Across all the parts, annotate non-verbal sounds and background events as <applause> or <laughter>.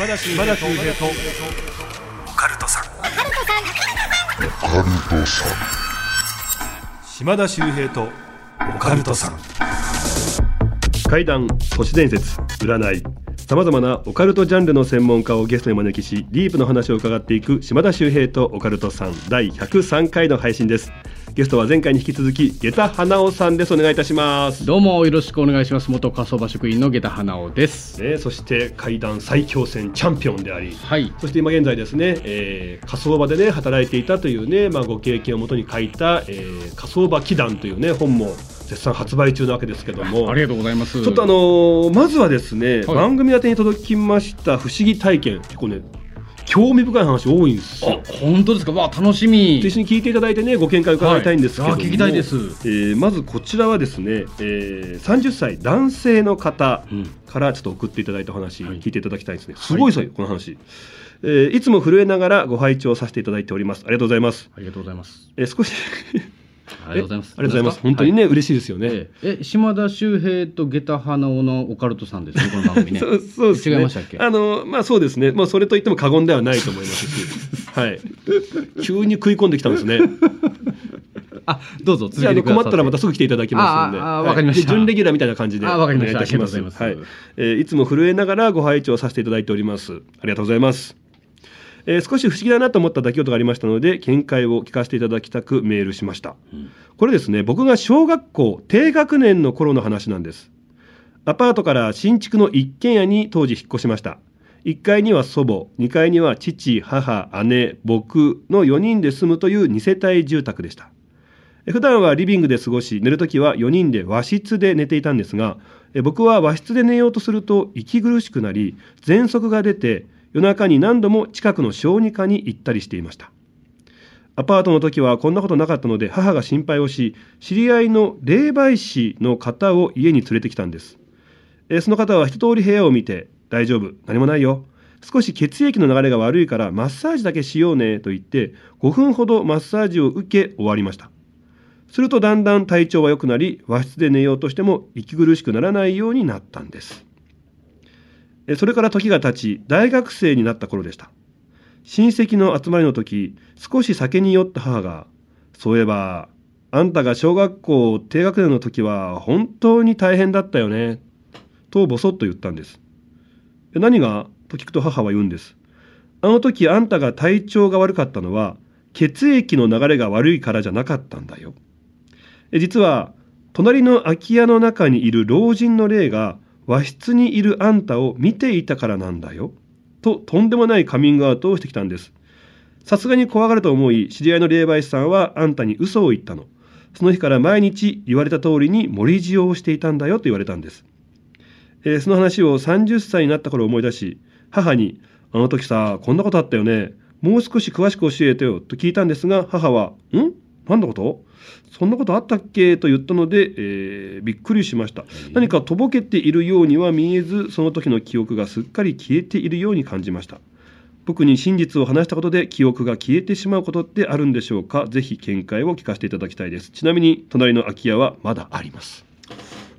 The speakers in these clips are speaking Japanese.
島田秀平とオカルトさん島田秀平とオカルトさん怪談都市伝説占いさまざまなオカルトジャンルの専門家をゲストに招きしディープの話を伺っていく島田秀平とオカルトさん第103回の配信ですゲストは前回に引き続き下駄花尾さんです。お願いいたします。どうもよろしくお願いします。元火葬場職員の下駄花尾です。ね、そして怪談最強戦チャンピオンでありはい。そして今現在ですね、えー火葬場でね働いていたというね、まあ、ご経験をもとに書いた、えー火葬場祈談というね本も絶賛発売中なわけですけども。ありがとうございます。ちょっとあのーまずはですね、はい。番組宛てに届きました不思議体験結構ね興味深い話多いんですよ。あ本当ですか？わあ楽しみ。一緒に聞いていただいてねご見解伺いたいんですけども、はいあ聞きたいです。えーまずこちらはですね、えー、30歳男性の方うん。からちょっと送っていただいた話はい。聞いていただきたいですね、すごいですよこの話、えーいつも震えながらご拝聴させていただいております。ありがとうございます、ありがとうございます。えー少し <laughs> ありがとうございますえありがとうございます本当にね、嬉しいですよね、えええ島田秀平と下駄花尾のオカルトさんですねこの番組ね <laughs> そうそうね。違いましたっけ？あのまあそうですね。まあそれと言っても過言ではないと思いますし、<laughs> はい。急に食い込んできたんですね。<laughs> あどうぞ続け困ったらまたすぐ来ていただきますので、あわかりましたで準レギュラーみたいな感じであわかりましたお願いいたします。ありがとうございますはい。えーいつも震えながらご拝聴させていただいております。ありがとうございます。えー少し不思議だなと思った出来事がありましたので見解を聞かせていただきたくメールしました、これですね僕が小学校低学年の頃の話なんです。アパートから新築の一軒家に当時引っ越しました。1階には祖母2階には父母姉僕の4人で住むという2世帯住宅でした。え普段はリビングで過ごし寝るときは4人で和室で寝ていたんですがえ僕は和室で寝ようとすると息苦しくなり喘息が出て夜中に何度も近くの小児科に行ったりしていました。アパートの時はこんなことなかったので母が心配をし知り合いの霊媒師の方を家に連れてきたんです。えその方は一通り部屋を見て「大丈夫何もないよ。少し血液の流れが悪いからマッサージだけしようね」と言って5分ほどマッサージを受け終わりました。するとだんだん体調は良くなり和室で寝ようとしても息苦しくならないようになったんです。それから時が経ち大学生になった頃でした。親戚の集まりの時少し酒に酔った母が「そういえばあんたが小学校低学年の時は本当に大変だったよね」とぼそっと言ったんです。え何が？と聞くと母は言うんです。あの時あんたが体調が悪かったのは血液の流れが悪いからじゃなかったんだよ。え実は隣の空き家の中にいる老人の霊が和室にいるあんたを見ていたからなんだよ。ととんでもないカミングアウトをしてきたんです。さすがに怖がると思い知り合いの霊媒師さんはあんたに嘘を言ったの。その日から毎日言われた通りに盛り塩をしていたんだよと言われたんです、えーその話を30歳になった頃思い出し母に「あの時さこんなことあったよね。もう少し詳しく教えてよ」と聞いたんですが母は「ん？何のこと？そんなことあったっけ?」と言ったので、えーびっくりしました。何かとぼけているようには見えずその時の記憶がすっかり消えているように感じました。僕に真実を話したことで記憶が消えてしまうことってあるんでしょうか？ぜひ見解を聞かせていただきたいです。ちなみに隣の空き家はまだあります。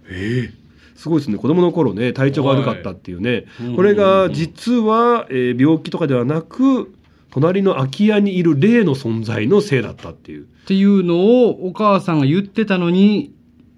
えすごいですね。子供の頃ね体調が悪かったっていうね、はい。これが実は、えー病気とかではなく隣の空き家にいる霊の存在のせいだったっていう。っていうのをお母さんが言ってたのに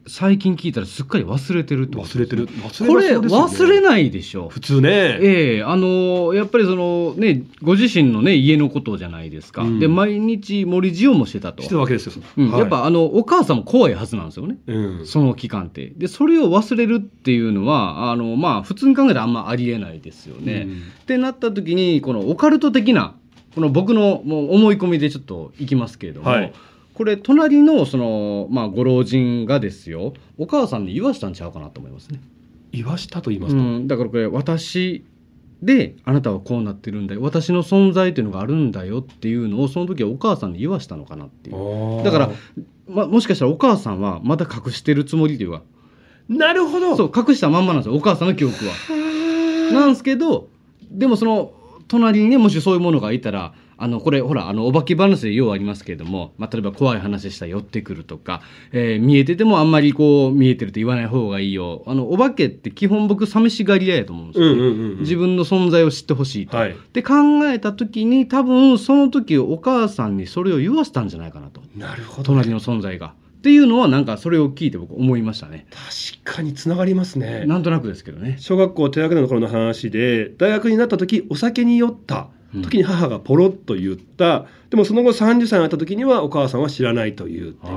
最近聞いたらすっかり忘れてるってこと忘れてる。忘これますよね。忘れないでしょ。普通ね。ええあのやっぱりそのねご自身のね家のことじゃないですか、うん。で毎日盛り塩もしてたと。してたわけですよ、うん。はい。やっぱあのお母さんも怖いはずなんですよね。うん。その期間って。でそれを忘れるっていうのはあのまあ普通に考えたらあんまありえないですよね、うん。ってなった時にこのオカルト的なこの僕のもう思い込みでちょっといきますけれども、はい。これ隣のその、まあ、ご老人がですよお母さんに言わしたんちゃうかなと思いますね。言わしたと言いますと、うん、だからこれ私であなたはこうなってるんだよ。私の存在っていうのがあるんだよっていうのをその時はお母さんに言わしたのかなっていう。だから、ま、もしかしたらお母さんはまた隠してるつもりというかなるほど。そう隠したまんまなんですよお母さんの記憶は。なんですけどでもその隣にねもしそういうものがいたらあのこれほらあのお化け話でようありますけれども、まあ、例えば怖い話したら寄ってくるとか、えー見えててもあんまりこう見えてると言わない方がいいよ。あのお化けって基本僕寂しがり屋やと思うんですよ、ね。うんうん自分の存在を知ってほしいと。はい。で考えた時に多分その時お母さんにそれを言わせたんじゃないかなと。なるほど、隣の存在が。っていうのはなんかそれを聞いて僕思いましたね。確かにつながりますね。なんとなくですけどね。小学校低学年の頃の話で大学になった時お酒に酔った時に母がポロッと言った、でもその後30歳になった時にはお母さんは知らないというって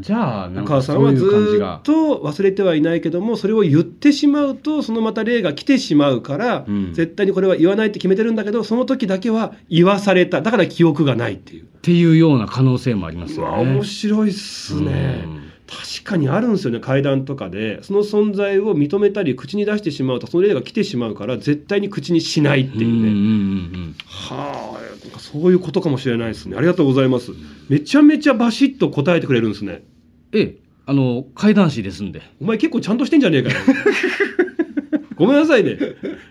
じゃあなおんかそう母さんはずっ。と忘れてはいないけどもそれを言ってしまうとそのまた霊が来てしまうから、うん絶対にこれは言わないって決めてるんだけどその時だけは言わされただから記憶がないっていう。っていうような可能性もありますうよね。わ面白いっすねうん確かにあるんですよね階段とかで。その存在を認めたり口に出してしまうとその霊が来てしまうから絶対に口にしないっていうね、うんうんうんはあそういうことかもしれないですね。ありがとうございます。めちゃめちゃバシッと答えてくれるんですね。ええあの怪談師ですんで。お前結構ちゃんとしてんじゃねえかよごめんなさいね。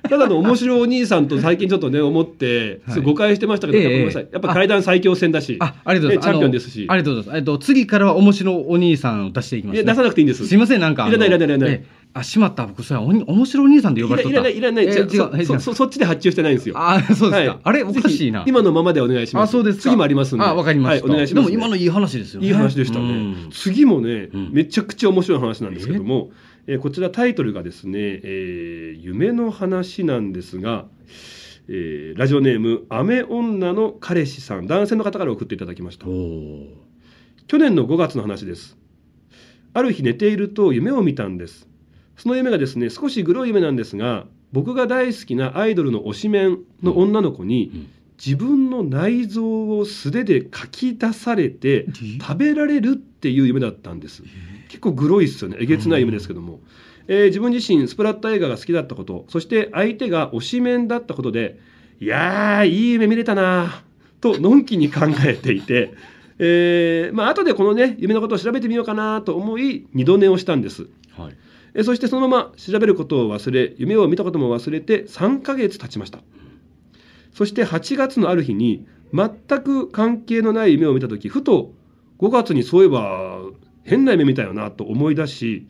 ただの面白いお兄さんと最近ちょっとね思って、はい。誤解してましたけど、ええごめんなさい。やっぱ階段最強戦だしあありがとうございます。ねチャンピオンですし。ありがとうございます。えっと次からは面白お兄さんを出していきます、ね。いや出さなくていいんですすいませんなんかいらないいらないいらないええあしまった僕それおに面白お兄さんで呼ばれとった。いらないいらない違うそそそそっちで発注してないんですよあそうですか。はいあれおかしいな今のままでお願いします。あそうですか次もあります。んであわかりました。はい、お願いします、でも今のいい話です。よね。いい話でしたね、うん次もね、うんめちゃくちゃ面白い話なんですけども、えーこちらタイトルがですね、えー夢の話なんですが、えーラジオネーム雨女の彼氏さん男性の方から送っていただきました。去年の5月の話です。ある日寝ていると夢を見たんです。その夢がですね少しグロい夢なんですが僕が大好きなアイドルの推しメンの女の子に、うん自分の内臓を素手でかき出されて食べられるっていう夢だったんです。結構グロいっすよね。えげつない夢ですけども、えー自分自身スプラッター映画が好きだったことそして相手が推しメンだったことでいやーいい夢見れたなとのんきに考えていて、<laughs> えーまあ後でこのね夢のことを調べてみようかなと思い二度寝をしたんです。はい。えーそしてそのまま調べることを忘れ夢を見たことも忘れて3ヶ月経ちましたそして8月のある日に全く関係のない夢を見た時ふと5月にそういえば変な夢見たよなと思い出し、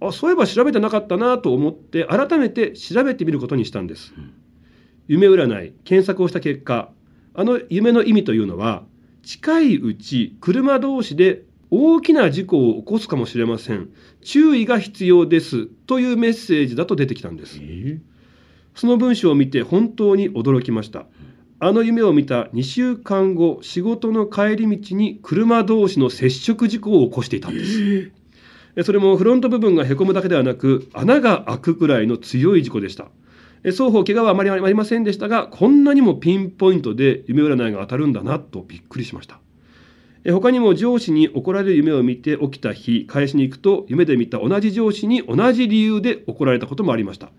あそういえば調べてなかったなと思って改めて調べてみることにしたんです、うん夢占い検索をした結果あの夢の意味というのは近いうち車同士で大きな事故を起こすかもしれません。注意が必要ですというメッセージだと出てきたんです。えその文章を見て本当に驚きました。あの夢を見た2週間後、仕事の帰り道に車同士の接触事故を起こしていたんです。えそれもフロント部分がへこむだけではなく、穴が開くくらいの強い事故でした。え双方怪我はあまりありませんでしたが、こんなにもピンポイントで夢占いが当たるんだなとびっくりしました。え他にも上司に怒られる夢を見て起きた日、返しに行くと夢で見た同じ上司に同じ理由で怒られたこともありました。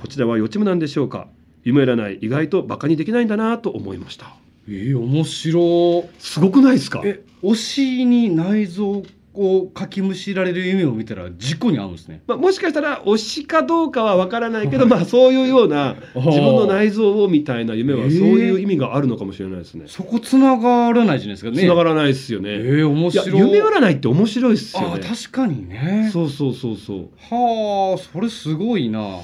こちらは予知夢なんでしょうか。夢占い意外とバカにできないんだなと思いました。えー、面白。すごくないですか？え推しに内臓をかきむしられる夢を見たら事故に遭うんですね。まあ、もしかしたら推しかどうかは分からないけど、まあ、そういうような <laughs> 自分の内臓をみたいな夢はそういう意味があるのかもしれないですね。そこつながらないじゃないですかね。繋がらないですよね。えー、面白夢占いって面白いっすよね。確かにね。そうそうそうそう。はあそれすごいな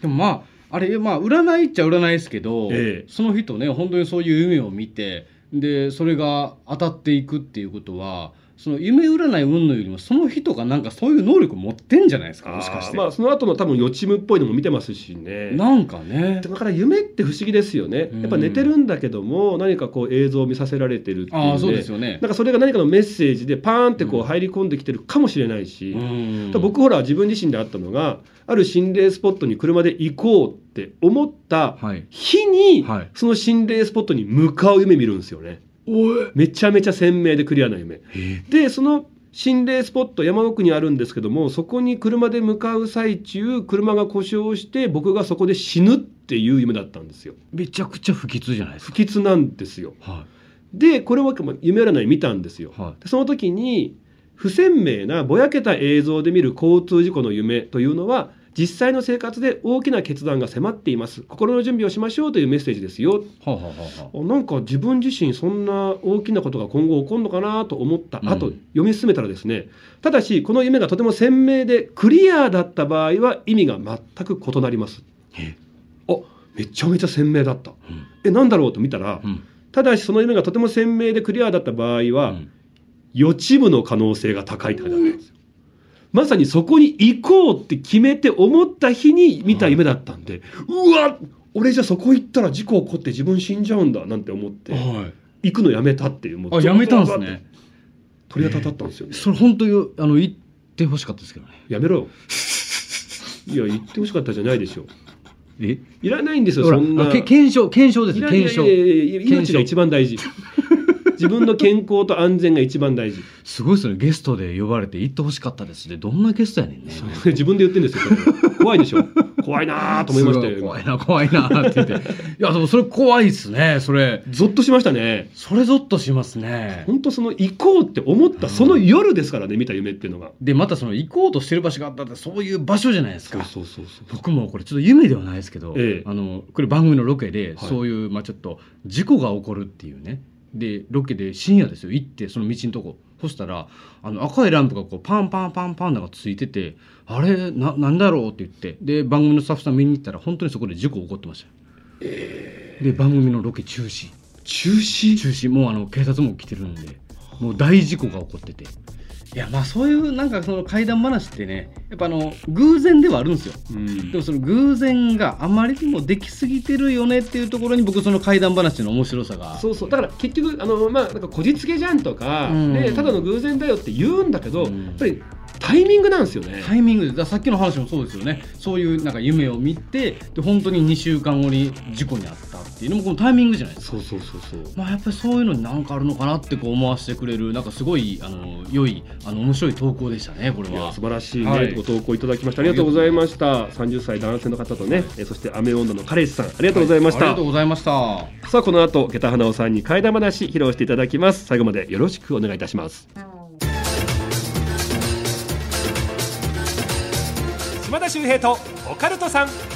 でもまああれまあ占いっちゃ占いですけど、ええ。その人ね本当にそういう夢を見てでそれが当たっていくっていうことはその夢占い云々よりもその人がなんかそういう能力持ってんじゃないですか？もしかして、まあその後の多分予知夢っぽいのも見てますしね。なんかね。だから夢って不思議ですよね。やっぱ寝てるんだけども何かこう映像を見させられてるっていうね。ああそうですよね。なんかそれが何かのメッセージでパーンってこう入り込んできてるかもしれないし。僕ほら自分自身であったのがある心霊スポットに車で行こうって思ったはい。日に、はい。その心霊スポットに向かう夢見るんですよねめちゃめちゃ鮮明でクリアな夢。でその心霊スポット山奥にあるんですけどもそこに車で向かう最中車が故障して僕がそこで死ぬっていう夢だったんですよ。めちゃくちゃ不吉じゃないです不か吉なんですよ。はでこれは夢占い見たんですよ。い。はでその時に不鮮明なぼやけた映像で見る交通事故の夢というのは実際の生活で大きな決断が迫っています。心の準備をしましょうというメッセージですよ。はあ、はあはあ、なんか自分自身そんな大きなことが今後起こるのかなと思った。うん。後、読み進めたらですね。ただしこの夢がとても鮮明でクリアだった場合は意味が全く異なります。え。あめちゃめちゃ鮮明だった。うん。えなんだろうと見たら、うん。ただしその夢がとても鮮明でクリアだった場合は、うん。予知夢の可能性が高いって書いてあるんです。よまさにそこに行こうって決めて思った日に見た夢だったんで、うわ俺じゃそこ行ったら事故起こって自分死んじゃうんだなんて思っては行くのやめたっていうもい、あやめたんですね。鳥がたたったんですよね、それ本当にあの言ってほしかったですけどね。やめろ。よ <laughs> いや言ってほしかったじゃないでしょえ？いらないんですよそんな。検証検証ですいよ検証。らいやいやいやいや検証。命が一番大事自分の健康と安全が一番大事。すごいですね。ゲストで呼ばれて言ってほしかったですね。どんなゲストやねんね。自分で言ってるんですよ怖いでしょ。怖いなと思いましたよ怖いな怖いなって言って。<laughs> いやでもそれ怖いっすねそれ。ゾッとしましたね。それゾッとしますね。本当その行こうって思ったその夜ですからね見た夢っていうのが。でまたその行こうとしてる場所があったってそういう場所じゃないですか。そうそうそう僕もこれちょっと夢ではないですけど、ええ。あのこれ番組のロケで、はいそういう、まあ、ちょっと事故が起こるっていうねでロケで深夜ですよ。行ってその道のとこ。そしたらあの赤いランプがこうパンパンパンパンなんかついててあれななんだろうって言って。で番組のスタッフさん見に行ったら本当にそこで事故起こってましたよ、で番組のロケ中止。中止？中止。もうあの警察も来てるんでもう大事故が起こってていやまあそういうなんかその怪談話ってねやっぱあの偶然ではあるんですよ。うん。でもその偶然があまりにもできすぎてるよねっていうところに僕その怪談話の面白さが。そうそう。だから結局あのまあなんかこじつけじゃんとか、うん。ねただの偶然だよって言うんだけど、うん。やっぱりタイミングなんですよね。タイミングでさっきの話もそうですよね。そういうなんか夢を見てで本当に2週間後に事故に遭ったっていうのもこのタイミングじゃないですか。そうそうそうそう。まあ、やっぱりそういうのに何かあるのかなってこう思わせてくれるなんかすごいあの良いあの面白い投稿でしたねこれは。素。晴らしいね、はい。ご投稿いただきましたありがとうございました。30歳男性の方とね、えそして雨女の彼氏さんありがとうございました、ありがとうございました。さあこの後下駄花尾さんに替え玉話披露していただきます。最後までよろしくお願いいたします。島田秀平とオカルトさん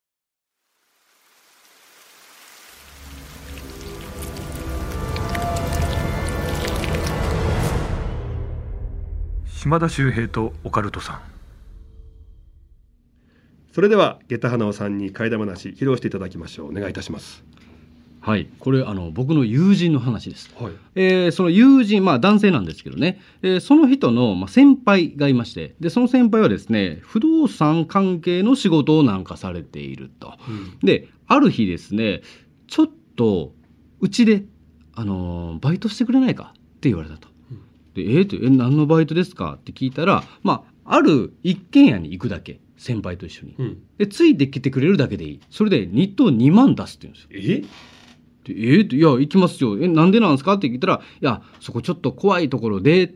島田秀平とオカルトさん。それでは下駄花尾さんに替え玉話披露していただきましょう。お願いいたします。はい、これあの僕の友人の話です。はい。えーその友人、まあ、男性なんですけどね、えーその人の、まあ、先輩がいまして。でその先輩はですね不動産関係の仕事をなんかされていると。である日ですねちょっとうちで、あのーバイトしてくれないかって言われたと。でえーってえ何のバイトですか？って聞いたら、まあ、ある一軒家に行くだけ先輩と一緒に。うん。でついてきてくれるだけでいい。それで日当2万出すって言うんですよ。え？でえーっていや行きますよ。えなんでなんですか？って聞いたらいやそこちょっと怖いところでっ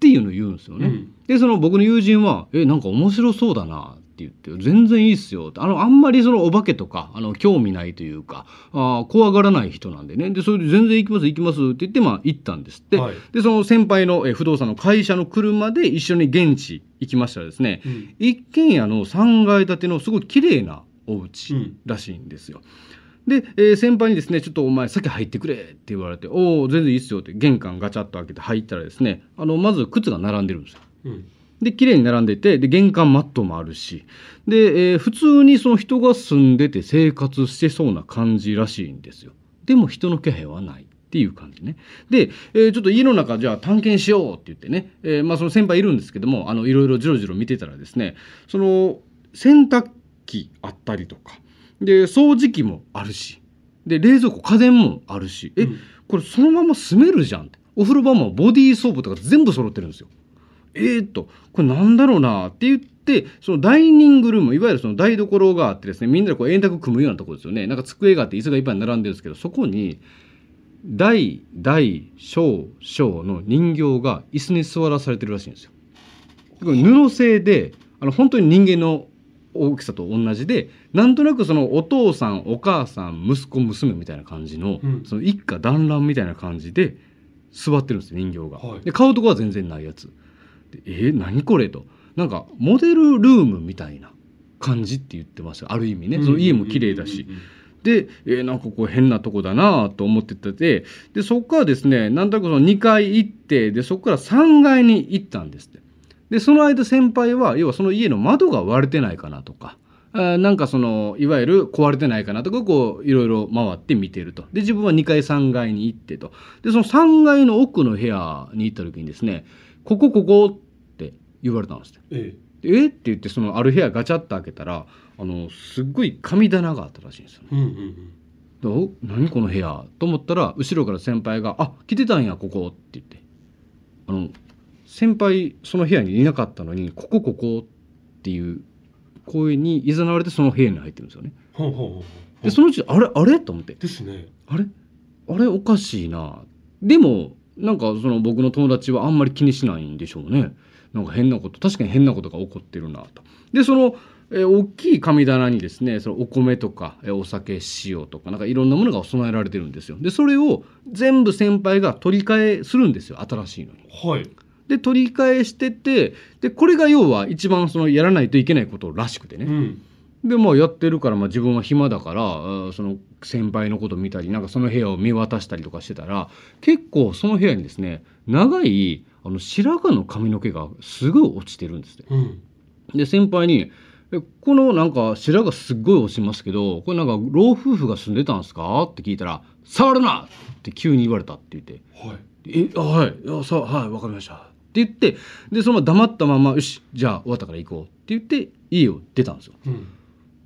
ていうのを言うんですよね。うん。でその僕の友人は「えなんか面白そうだな」って言って「全然いいっすよ」あのあんまりそのお化けとかあの興味ないというかあー怖がらない人なんでね。でそれで「全然行きます行きます」って言ってまあ行ったんですって、はい。でその先輩のえ不動産の会社の車で一緒に現地行きましたらですね、うん。一軒家の3階建てのすごい綺麗なお家うん。らしいんですよ。で、えー先輩にですね、ちょっとお前先入ってくれって言われて、おお、全然いいっすよって玄関ガチャッと開けて入ったらですね、あの、まず靴が並んでるんですよ。うんで、綺麗に並んでて、で、玄関マットもあるし、で、えー普通にその人が住んでて生活してそうな感じらしいんですよ。でも人の気配はない。っていう感じね。で、えーちょっと家の中じゃあ探検しようって言ってね、えーまあその先輩いるんですけども、あの、いろいろじろじろ見てたらですね、その、洗濯機あったりとか、で、掃除機もあるし、で、冷蔵庫、家電もあるし、え、うんこれそのまま住めるじゃんって。お風呂場もボディーソープとか全部揃ってるんですよ。えー、っと、これなんだろうなって言っでそのダイニングルームいわゆるその台所があってですねみんなでこう円卓組むようなところですよねなんか机があって椅子がいっぱい並んでるんですけどそこに大大小小の人形が椅子に座らされてるらしいんですよ。これ布製であの本当に人間の大きさと同じでなんとなくそのお父さんお母さん息子娘みたいな感じの,、うんその一家団らんみたいな感じで座ってるんですよ人形が。はいで顔とかは全然ないやつ。でえー、何これと。なんかモデルルームみたいな感じって言ってました。ある意味ね、その家も綺麗だし。で、えーなんかこう変なとこだなと思ってて。でそこからですねなんとなくその2階行ってでそこから3階に行ったんですって。でその間先輩は要はその家の窓が割れてないかなとか。あーなんかそのいわゆる壊れてないかなとかこういろいろ回って見てると。で自分は2階3階に行ってと。でその3階の奥の部屋に行った時にですね「ここここ」って言われたんですって。えでえって言ってそのある部屋ガチャッと開けたらあのすっごい神棚があったらしいんですよね。えうんうん。でお何この部屋と思ったら後ろから先輩が「あ来てたんやここ」って言って。あの先輩その部屋にいなかったのに「ここここ」っていう声にいざなわれてその部屋に入ってるんですよね。ほうほうほうほう。でそのうちあれあれ？と思って。ですね。あれ？あれ？おかしいな。でもなんかその僕の友達はあんまり気にしないんでしょうね。なんか変なこと確かに変なことが起こってるなと。でその、えー大きい神棚にですねそのお米とか、えーお酒塩とかなんかいろんなものが備えられてるんですよ。でそれを全部先輩が取り替えするんですよ新しいのに。はい。で取り替えしててでこれが要は一番そのやらないといけないことらしくてね、うんでまあやってるから、まあ、自分は暇だからその先輩のこと見たりなんかその部屋を見渡したりとかしてたら結構その部屋にですね長いあの白髪の髪の毛がすごい落ちてるんですね。うんで先輩に「えこのなんか白髪すっごい落ちますけどこれなんか老夫婦が住んでたんですか?」って聞いたら「触るな!」って急に言われたって言ってはいえ、あはい、いやさはい、わかりました。って言って、で、そのまま黙ったまま、よし、じゃあ終わったから行こうって言って、家を出たんですよ。うん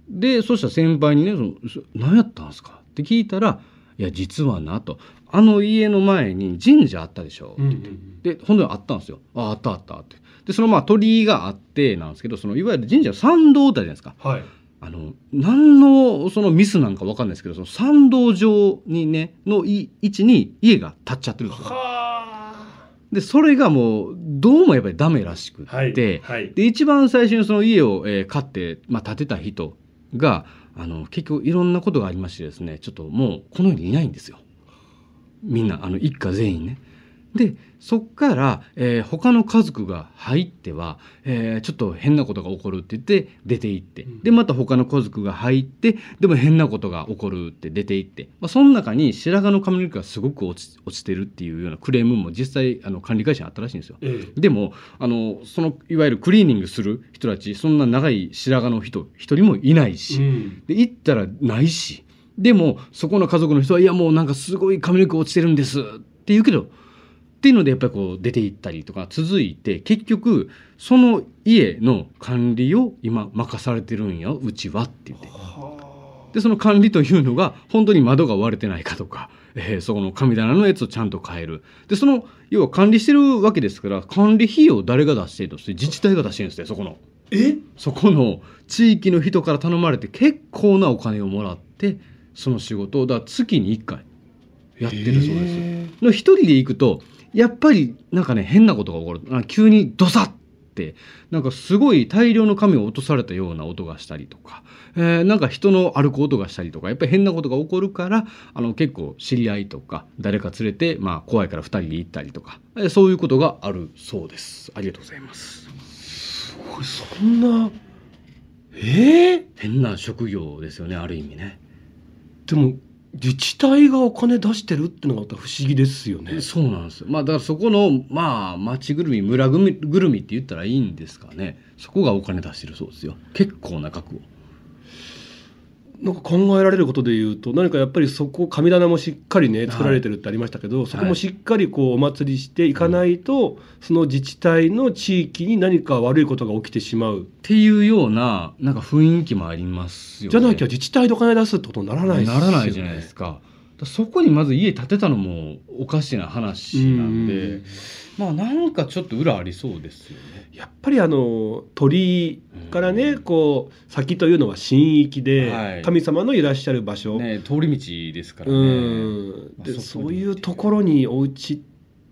で、そしたら先輩にね、そのそ何やったんですか？って聞いたら、いや、実はなと、あの家の前に神社あったでしょ？うんうんで、本当にあったんですよ。あ、あったあったって。で、そのまあ鳥居があってなんですけど、そのいわゆる神社の参道ってあるじゃないですか。はいあの、何のそのミスなんかわかんないですけど、その参道上にね、のい位置に家が建っちゃってるんですよ。はでそれがもうどうもやっぱりダメらしくって、あはいはいで一番最初にその家を、えー買って、まあ、建てた人があの結局いろんなことがありましてですねちょっともうこの世にいないんですよみんなあの一家全員ね。でそっから、えー他の家族が入っては、えーちょっと変なことが起こるって言って出て行って、うん。でまた他の家族が入ってでも変なことが起こるって出て行って、まあ、その中に白髪の髪の毛がすごく落ち落ちてるっていうようなクレームも実際あの管理会社にあったらしいんですよ。ええ。でもあのそのいわゆるクリーニングする人たちそんな長い白髪の人一人もいないし、うん。で行ったらないし。でもそこの家族の人はいやもうなんかすごい髪の毛落ちてるんですって言うけどっていうのでやっぱりこう出て行ったりとか続いて結局その家の管理を今任されてるんようちはって言って。はでその管理というのが本当に窓が割れてないかとか、えーそこの神棚のやつをちゃんと変える。でその要は管理してるわけですから管理費用を誰が出してるの？って自治体が出してるんですねそこの。え？そこの地域の人から頼まれて結構なお金をもらってその仕事をだ月に1回やってるそうです。一人で行くとやっぱりなんかね変なことが起こる。あ急にドサッってなんかすごい大量の紙を落とされたような音がしたりとか、えーなんか人の歩く音がしたりとか。やっぱり変なことが起こるからあの結構知り合いとか誰か連れて、まあ、怖いから2人で行ったりとか、えーそういうことがあるそうです。ありがとうございます。すごいそんなええ変な職業ですよねある意味ね。でも自治体がお金出してるってのがまた不思議ですよね。そうなんですよ。まあだからそこのまあ町ぐるみ村ぐみぐるみって言ったらいいんですかね。そこがお金出してるそうですよ。結構な額を。なんか考えられることで言うと何かやっぱりそこ神棚もしっかりね作られてるってありましたけど、そこもしっかりこうお祭りしていかないと、その自治体の地域に何か悪いことが起きてしまう、っていうようななんか雰囲気もありますよね。じゃなきゃ自治体でお金出すってことにならないですよね。ならないじゃないですか。らそこにまず家建てたのもおかしな話なんで、うん。まあなんかちょっと裏ありそうですよね。やっぱりあの鳥居からね、うん。こう先というのは神域で、はい。神様のいらっしゃる場所、ね通り道ですからね。うん。でまあそうにいうところにお家っ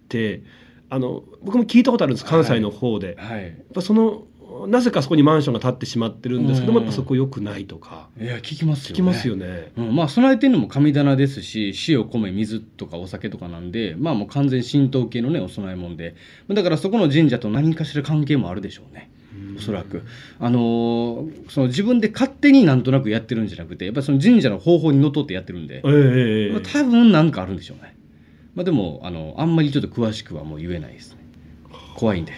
てあの僕も聞いたことあるんです関西の方で、やっはい。ぱそのなぜかそこにマンションが建ってしまってるんですけども、うん。やっぱそこ良くないとか。いや聞きますよね。聞きますよね。うん、まあ備えてるのも神棚ですし塩米水とかお酒とかなんでまあもう完全神道系のねお供え物で。だからそこの神社と何かしら関係もあるでしょうね。おそらく。あのーその自分で勝手になんとなくやってるんじゃなくてやっぱりその神社の方法にのっとってやってるんで。え、えええまあ、多分なんかあるんでしょうね、まあ、でもあのあんまりちょっと詳しくはもう言えないですね。怖いんで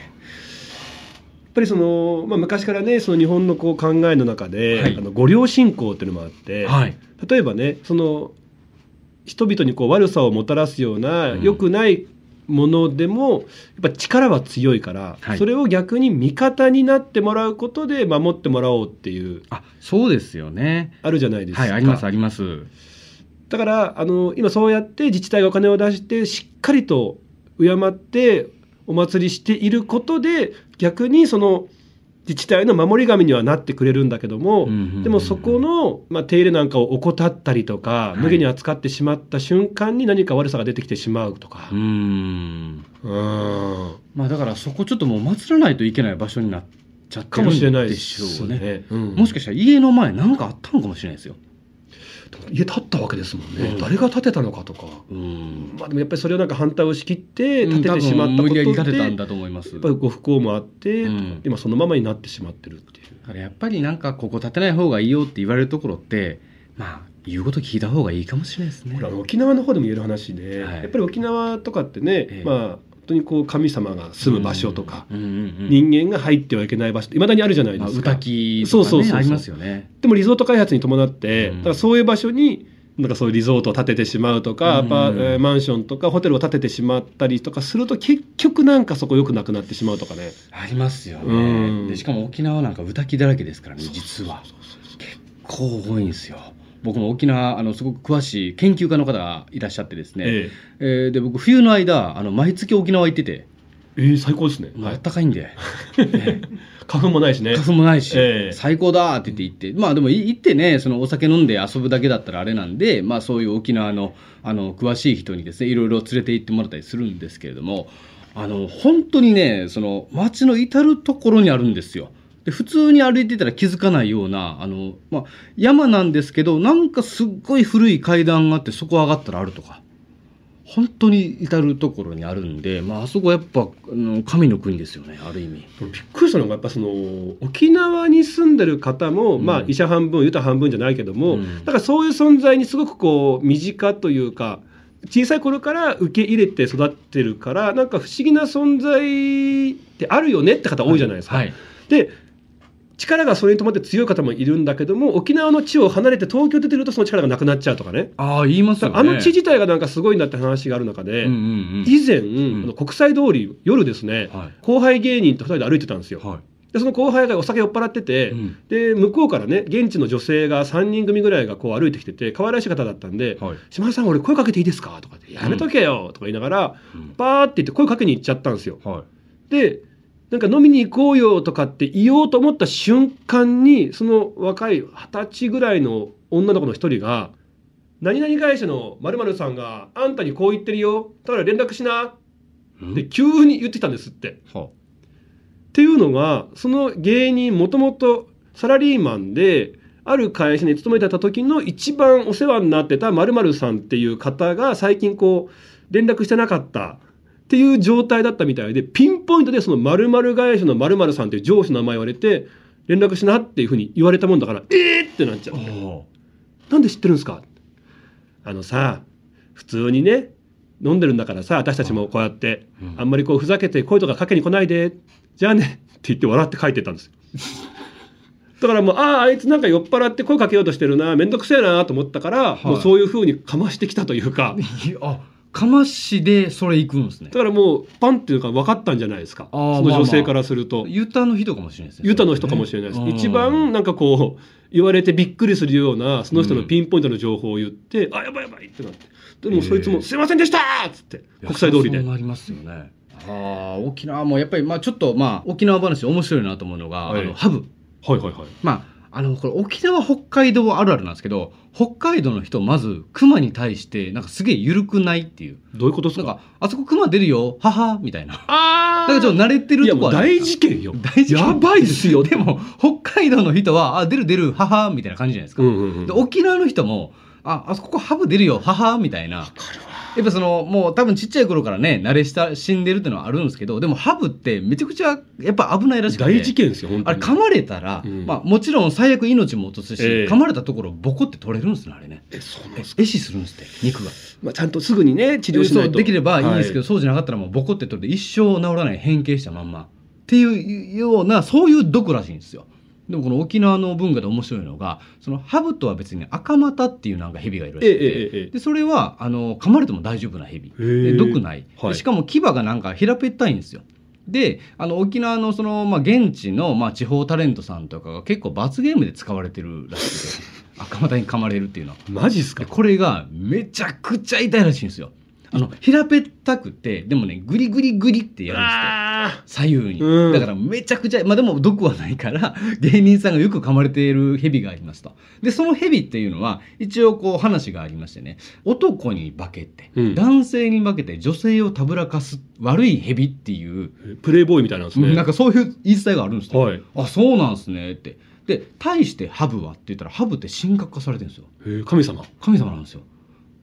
ぱりその、まあ、昔からねその日本のこう考えの中で、はい。あの御領信仰っていうのもあって、はい。例えばねその人々にこう悪さをもたらすようなうん。良くないものでもやっぱ力は強いから、はい。それを逆に味方になってもらうことで守ってもらおうっていうあそうですよね。あるじゃないですか。はいありますあります。だからあの今そうやって自治体がお金を出してしっかりと敬ってお祭りしていることで逆にその自治体の守り神にはなってくれるんだけども、でもそこの、まあ、手入れなんかを怠ったりとか、い無下に扱ってしまった瞬間に何か悪さが出てきてしまうとかうー。んうんまあだからそこちょっともう祀らないといけない場所になっちゃってるかもしれないんでしょうね。ね。うんもしかしたら家の前なんかあったのかもしれないですよ。家建ったわけですもんね、うん誰が建てたのかとか。うん。まあでもやっぱりそれをなんか反対を仕切って建ててしまったことで、建てたんだと思います。やっぱりご不幸もあって、うん今そのままになってしまってるっていう。だからやっぱりなんかここ建てない方がいいよって言われるところってまあ言うこと聞いた方がいいかもしれないですね沖縄の方でも言える話で、はいやっぱり沖縄とかってね、ええまあ本当にこう神様が住む場所とか、うんうんうん人間が入ってはいけない場所いまだにあるじゃないまあ、ですか。歌木とかそうそうそうそうねありますよね。でもリゾート開発に伴って、うんだからそういう場所になんかそういうリゾートを建ててしまうとか、うんアパえーマンションとかホテルを建ててしまったりとかすると結局なんかそこ良くなくなってしまうとかね。ありますようんね。でしかも沖縄なんか歌木だらけですからね実は。結構多いんですよ。僕も沖縄あのすごく詳しい研究家の方がいらっしゃってですね、ええーで僕冬の間あの毎月沖縄行ってて、えええ最高ですね。まああっはい、たかいんで、ね <laughs> 花粉もないしね。花粉もないし、ええ最高だって言って行ってまあでもい行ってねそのお酒飲んで遊ぶだけだったらあれなんでまあそういう沖縄のあの詳しい人にですねいろいろ連れて行ってもらったりするんですけれどもあの本当にねその街の至る所にあるんですよ。で普通に歩いてたら気づかないようなあの、まあ、山なんですけどなんかすっごい古い階段があってそこ上がったらあるとか。本当に至る所にあるんで、まああそこはやっぱあの神の国ですよねある意味。びっくりしたのがやっぱその沖縄に住んでる方も、うん。まあ医者半分ユタ半分じゃないけども、うん。だからそういう存在にすごくこう身近というか小さい頃から受け入れて育ってるからなんか不思議な存在ってあるよねって方多いじゃないですか。はい。で力がそれに伴って強い方もいるんだけども沖縄の地を離れて東京出てるとその力がなくなっちゃうとかね。ああ言いますよね。あの地自体がなんかすごいんだって話がある中で、うんうんうん以前、んあの国際通り夜ですね、はい後輩芸人と2人で歩いてたんですよ。はでその後輩がお酒酔っ払ってて、い。うんで向こうからね現地の女性が3人組ぐらいがこう歩いてきてて可愛らしい方だったんではい「島田さん俺声かけていいですか?」とかって「やめとけよ」とか言いながらうんバーって言って声かけに行っちゃったんですよ。はでなんか飲みに行こうよとかって言おうと思った瞬間にその若い二十歳ぐらいの女の子の一人が「何々会社の〇〇さんがあんたにこう言ってるよだから連絡しな」い。って急に言ってきたんですって。はっていうのがその芸人もともとサラリーマンである会社に勤めてた時の一番お世話になってた〇〇さんっていう方が最近こう連絡してなかったっていう状態だったみたいでピンポイントでその〇〇会社の〇〇さんっていう上司の名前言われて連絡しなっていうふうに言われたもんだからえーってなっちゃう。なんで知ってるんですか？あのさ普通にね飲んでるんだからさ私たちもこうやってうん。あんまりこうふざけて声とかかけに来ないでじゃあねって言って笑って帰ってったんですよ。<laughs> だからもうあああいつなんか酔っ払って声かけようとしてるな面倒くせえなと思ったから、はい。もうそういうふうにかましてきたというか。あかましでそれ行くんですね。だからもうパンっていうか分かったんじゃないですか。その女性からすると、ユタの人かもしれないですね。ユタの人かもしれないです、うん。一番なんかこう言われてびっくりするようなその人のピンポイントの情報を言って、あやばいやばいってなって。でもそいつも「へー。すいませんでした!」っつって。国際通りで。なりますよね。ああ沖縄もやっぱりまあちょっとまあ沖縄話面白いなと思うのが、はい。あのハブ。はいはいはい。まああのこれ沖縄北海道あるあるなんですけど北海道の人まず熊に対してなんかすげえ緩くないっていう。どういうことですか？なんかあそこ熊出るよははみたいな。あなんかちょっと慣れてるいやもうとこはね大事件よ。大事件。やばいっすよ。でも北海道の人はあ出る出るははみたいな感じじゃないですか、うんうんうんで沖縄の人もああそこハブ出るよははみたいなやっぱそのもう多分ちっちゃい頃からね慣れ親しんでるっていうのはあるんですけどでもハブってめちゃくちゃやっぱ危ないらしくて。大事件ですよ本当に。あれ噛まれたら、うん。まあ、もちろん最悪命も落とすし、ええ。噛まれたところボコって取れるんですねあれね。えそうなんえですか、壊死するんですって肉が。まあ、ちゃんとすぐにね治療しないと。できればいいんですけど、はそうじゃなかったらもうボコって取れて一生治らない変形したまんま。っていうようなそういう毒らしいんですよでもこの沖縄の文化で面白いのがそのハブとは別に赤股っていうなんか蛇がいるらしくて、えええでそれはあの噛まれても大丈夫な蛇。で毒ない、はい。でしかも牙がなんか平べったいんですよ。であの沖縄のその、まあ、現地の、まあ、地方タレントさんとかが結構罰ゲームで使われてるらしくて <laughs> 赤股に噛まれるっていうのは。マジっすか？でこれがめちゃくちゃ痛いらしいんですよあの平べったくてでもねグリグリグリってやるんですって。あ左右に、うん。だからめちゃくちゃまあでも毒はないから <laughs> 芸人さんがよく噛まれている蛇がありますとでその蛇っていうのは一応こう話がありましてね男に化けて、うん。男性に化けて女性をたぶらかす悪い蛇っていう、ープレイボーイみたいなんですね。なんかそういう言い伝えがあるんですよ、はい。あそうなんすねって。で対してハブはって言ったらハブって神格化されてるんですよ。神様？神様なんですよ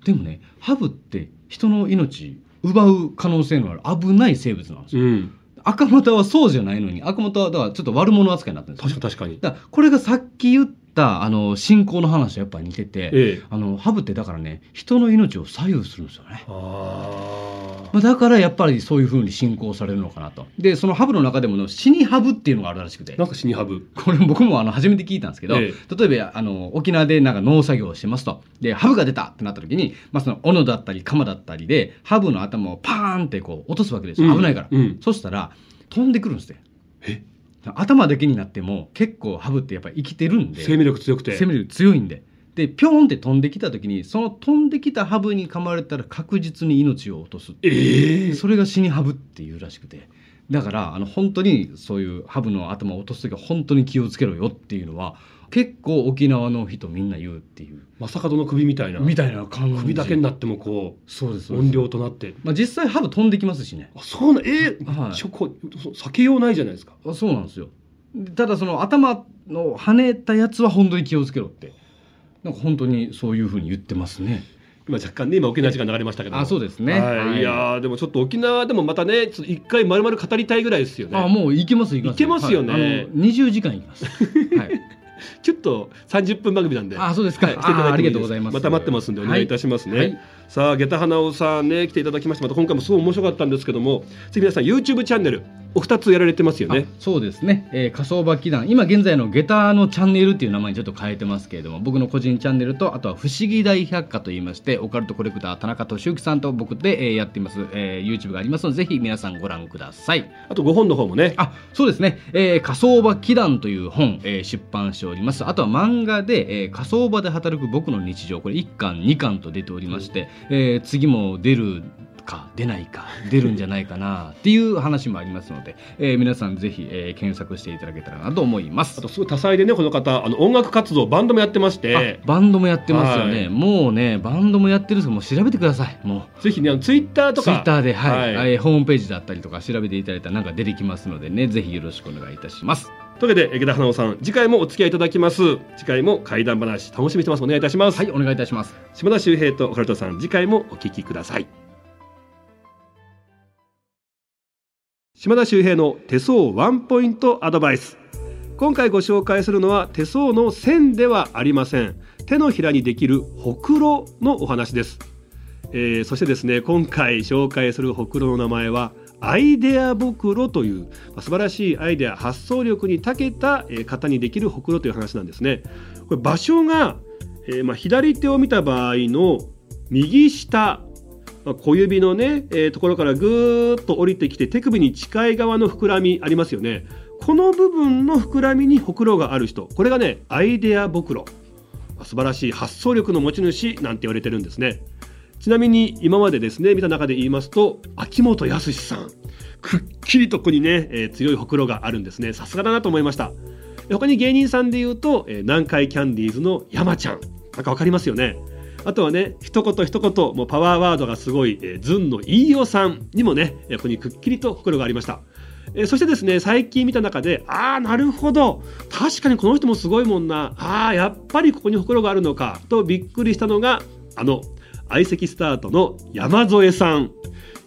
でもねハブって人の命奪う可能性のある危ない生物なんですよ、うん。赤股はそうじゃないのに赤股はだからちょっと悪者扱いになってるんですよ。確かに確かに。だこれがさっき言ったあの信仰の話とやっぱり似てて、ええ。あのハブってだからね人の命を左右するんですよね。あまあ、だからやっぱりそういうふうに信仰されるのかなと。でそのハブの中でもの死にハブっていうのがあるらしくて。あなんか死にハブ。これ僕もあの初めて聞いたんですけど、え例えばあの沖縄でなんか農作業をしてますと。でハブが出たってなった時に、まあ、その斧だったり鎌だったりでハブの頭をパーンってこう落とすわけですよ。うん。危ないから、うん。そしたら飛んでくるんですって。え？頭だけになっても結構ハブってやっぱり生きてるんで生命力強くて。生命力強いんで。でピョンって飛んできた時にその飛んできたハブに噛まれたら確実に命を落とす。ええ。それが死にハブっていうらしくて。だからあの本当にそういうハブの頭を落とす時は本当に気をつけろよっていうのは結構沖縄の人みんな言うっていう。正門の首みたいな。みたいな感じ。首だけになってもこそうそうです。う音量となって。まあ、実際ハブ飛んできますしね。あそうなえーはい。ちょこ避けようないじゃないですか。あそうなんですよ。ただその頭の跳ねたやつは本当に気をつけろって。なんか本当にそういうふうに言ってますね。今若干ね今沖縄時間流れましたけどあそうですね。はい。はい。いやーでもちょっと沖縄でもまたね一回まるまる語りたいぐらいですよね。あもう行けます行けます。行けますよね。はい。あの20時間行きます。<laughs> はいちょっと30分番組なんであそうですか、はいしていただいてもあありがいですとうございます。また待ってますんでお願いいたしますね、はい。さあ下駄花尾さんね来ていただきましてまた今回もすごい面白かったんですけどもぜひ皆さん YouTube チャンネルお二つやられてますよね。あそうですね、えー、仮想場祈願。今現在の下駄のチャンネルっていう名前にちょっと変えてますけれども僕の個人チャンネルとあとは不思議大百科といいましてオカルトコレクター田中俊之さんと僕で、えーやっています、えー YouTube がありますのでぜひ皆さんご覧ください。あと5本の方もね。あそうですね、えー、仮想場祈願という本、えー出版しております。あとは漫画で、えー仮想場で働く僕の日常。これ1巻2巻と出ておりまして、えー次も出るか出ないか出るんじゃないかなっていう話もありますので、えー皆さんぜひ、えー検索していただけたらなと思います。あとすごい多彩でねこの方あの音楽活動バンドもやってまして。あバンドもやってますよね、はい。もうねバンドもやってるんですけどもう調べてください。もう。ぜひねあのツイッターとか。ツイッターで、はい。はい。えーホームページだったりとか調べていただいたらなんか出てきますのでねぜひよろしくお願いいたします。というわけで下駄花尾さん次回もお付き合いいただきます。次回も怪談話楽しみにしてます。お願いいたします、はいお願いいたします。島田秀平とオカルトさん次回もお聞きください島田秀平の手相ワンポイントアドバイス。今回ご紹介するのは手相の線ではありません。手のひらにできるほくろのお話です、えーそしてですね今回紹介するほくろの名前はアイデア袋という、まあ素晴らしいアイデア発想力に長けたえ方にできるほくろという話なんですね。これ場所が、えーまあ、左手を見た場合の右下小指のね、えーところからぐーっと降りてきて手首に近い側の膨らみありますよね。この部分の膨らみにほくろがある人。これがねアイデアぼくろ素晴らしい。発想力の持ち主なんて言われてるんですね。ちなみに今までですね見た中で言いますと秋元康さん。くっきりとここにね、えー強いほくろがあるんですね。さすがだなと思いました。他に芸人さんで言うと、えー南海キャンディーズの山ちゃん。なんかわかりますよね。あとはね一言一言もうパワーワードがすごい、えー、ズンの飯尾さんにもねえーここにくっきりとほくろがありました。えーそしてですね最近見た中でああなるほど。確かにこの人もすごいもんな。あーやっぱりここにほくろがあるのか。とびっくりしたのがあの相席スタートの山添さん。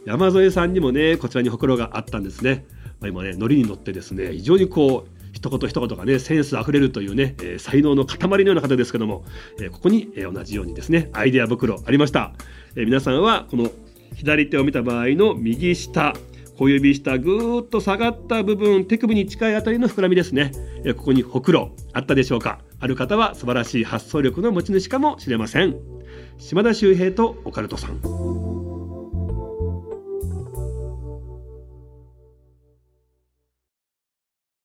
山添さんにもねこちらにほくろがあったんですね、まあ、今ねノリに乗ってですね非常にこう一言一言がねセンスあふれるというね、えー才能の塊のような方ですけども、えーここに、えー同じようにですねアイデア袋ありました、えー皆さんはこの左手を見た場合の右下小指下ぐーっと下がった部分手首に近いあたりの膨らみですね、えーここにほくろあったでしょうか。ある方は素晴らしい発想力の持ち主かもしれません。島田秀平とオカルトさん。